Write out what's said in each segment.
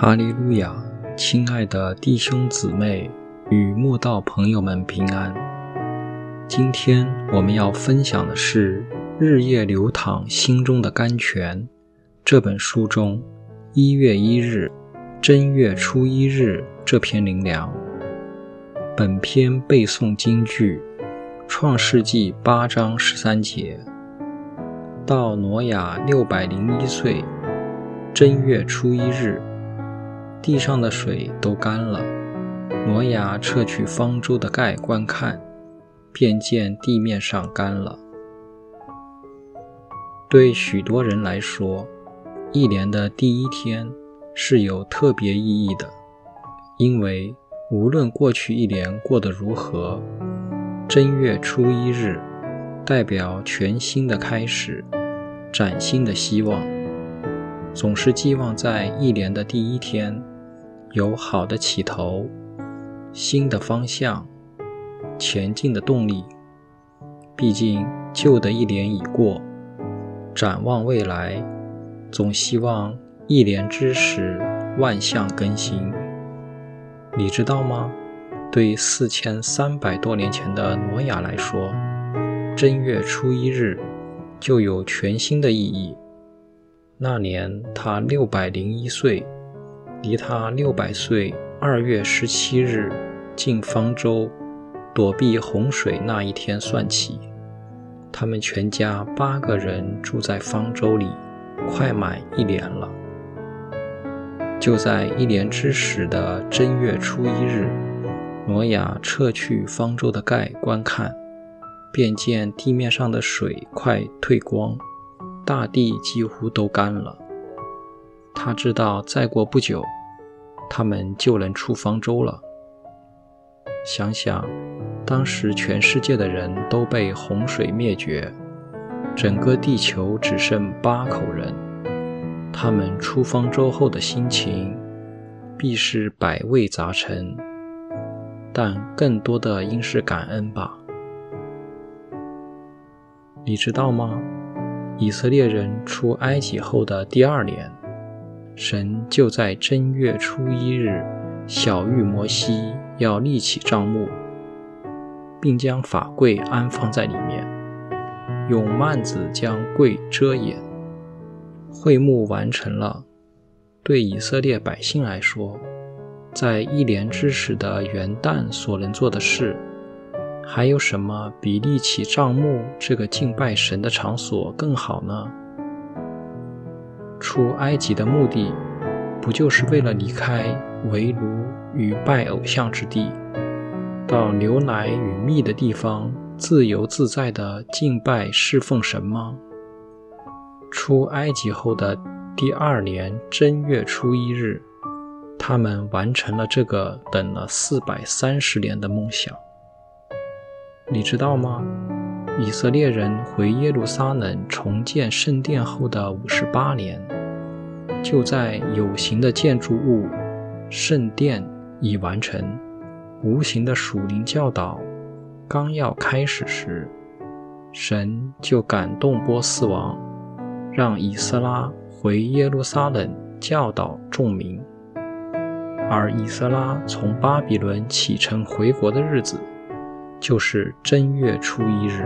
哈利路亚，亲爱的弟兄姊妹与慕道朋友们平安。今天我们要分享的是《日夜流淌心中的甘泉》这本书中一月一日正月初一日这篇灵粮。本篇背诵京剧《创世纪》八章十三节。到挪亚六百零一岁正月初一日。地上的水都干了，挪亚撤去方舟的盖观看，便见地面上干了。对许多人来说，一年的第一天是有特别意义的，因为无论过去一年过得如何，正月初一日代表全新的开始，崭新的希望。总是寄望在一年的第一天有好的起头、新的方向、前进的动力。毕竟旧的一年已过，展望未来，总希望一年之时万象更新。你知道吗？对四千三百多年前的挪亚来说，正月初一日就有全新的意义。那年他六百零一岁，离他六百岁二月十七日进方舟躲避洪水那一天算起，他们全家八个人住在方舟里，快满一年了。就在一年之时的正月初一日，挪亚撤去方舟的盖观看，便见地面上的水快退光。大地几乎都干了。他知道再过不久，他们就能出方舟了。想想，当时全世界的人都被洪水灭绝，整个地球只剩八口人，他们出方舟后的心情必是百味杂陈，但更多的应是感恩吧。你知道吗？以色列人出埃及后的第二年，神就在正月初一日晓谕摩西要立起帐幕，并将法柜安放在里面，用幔子将柜遮掩。会幕完成了，对以色列百姓来说，在一年之时的元旦所能做的事。还有什么比立起帐幕这个敬拜神的场所更好呢？出埃及的目的，不就是为了离开围炉与拜偶像之地，到牛奶与蜜的地方，自由自在的敬拜侍奉神吗？出埃及后的第二年正月初一日，他们完成了这个等了四百三十年的梦想。你知道吗？以色列人回耶路撒冷重建圣殿后的五十八年，就在有形的建筑物圣殿已完成，无形的属灵教导刚要开始时，神就感动波斯王，让以斯拉回耶路撒冷教导众民。而以斯拉从巴比伦启程回国的日子。就是正月初一日，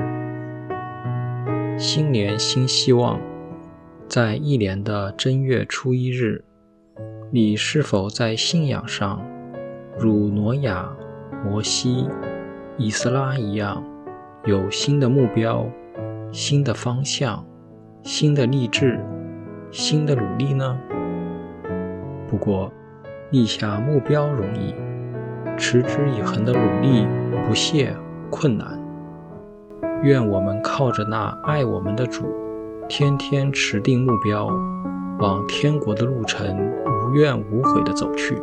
新年新希望。在一年的正月初一日，你是否在信仰上如挪亚、摩西、以斯拉一样，有新的目标、新的方向、新的励志、新的努力呢？不过，立下目标容易，持之以恒的努力不懈。困难，愿我们靠着那爱我们的主，天天持定目标，往天国的路程无怨无悔地走去。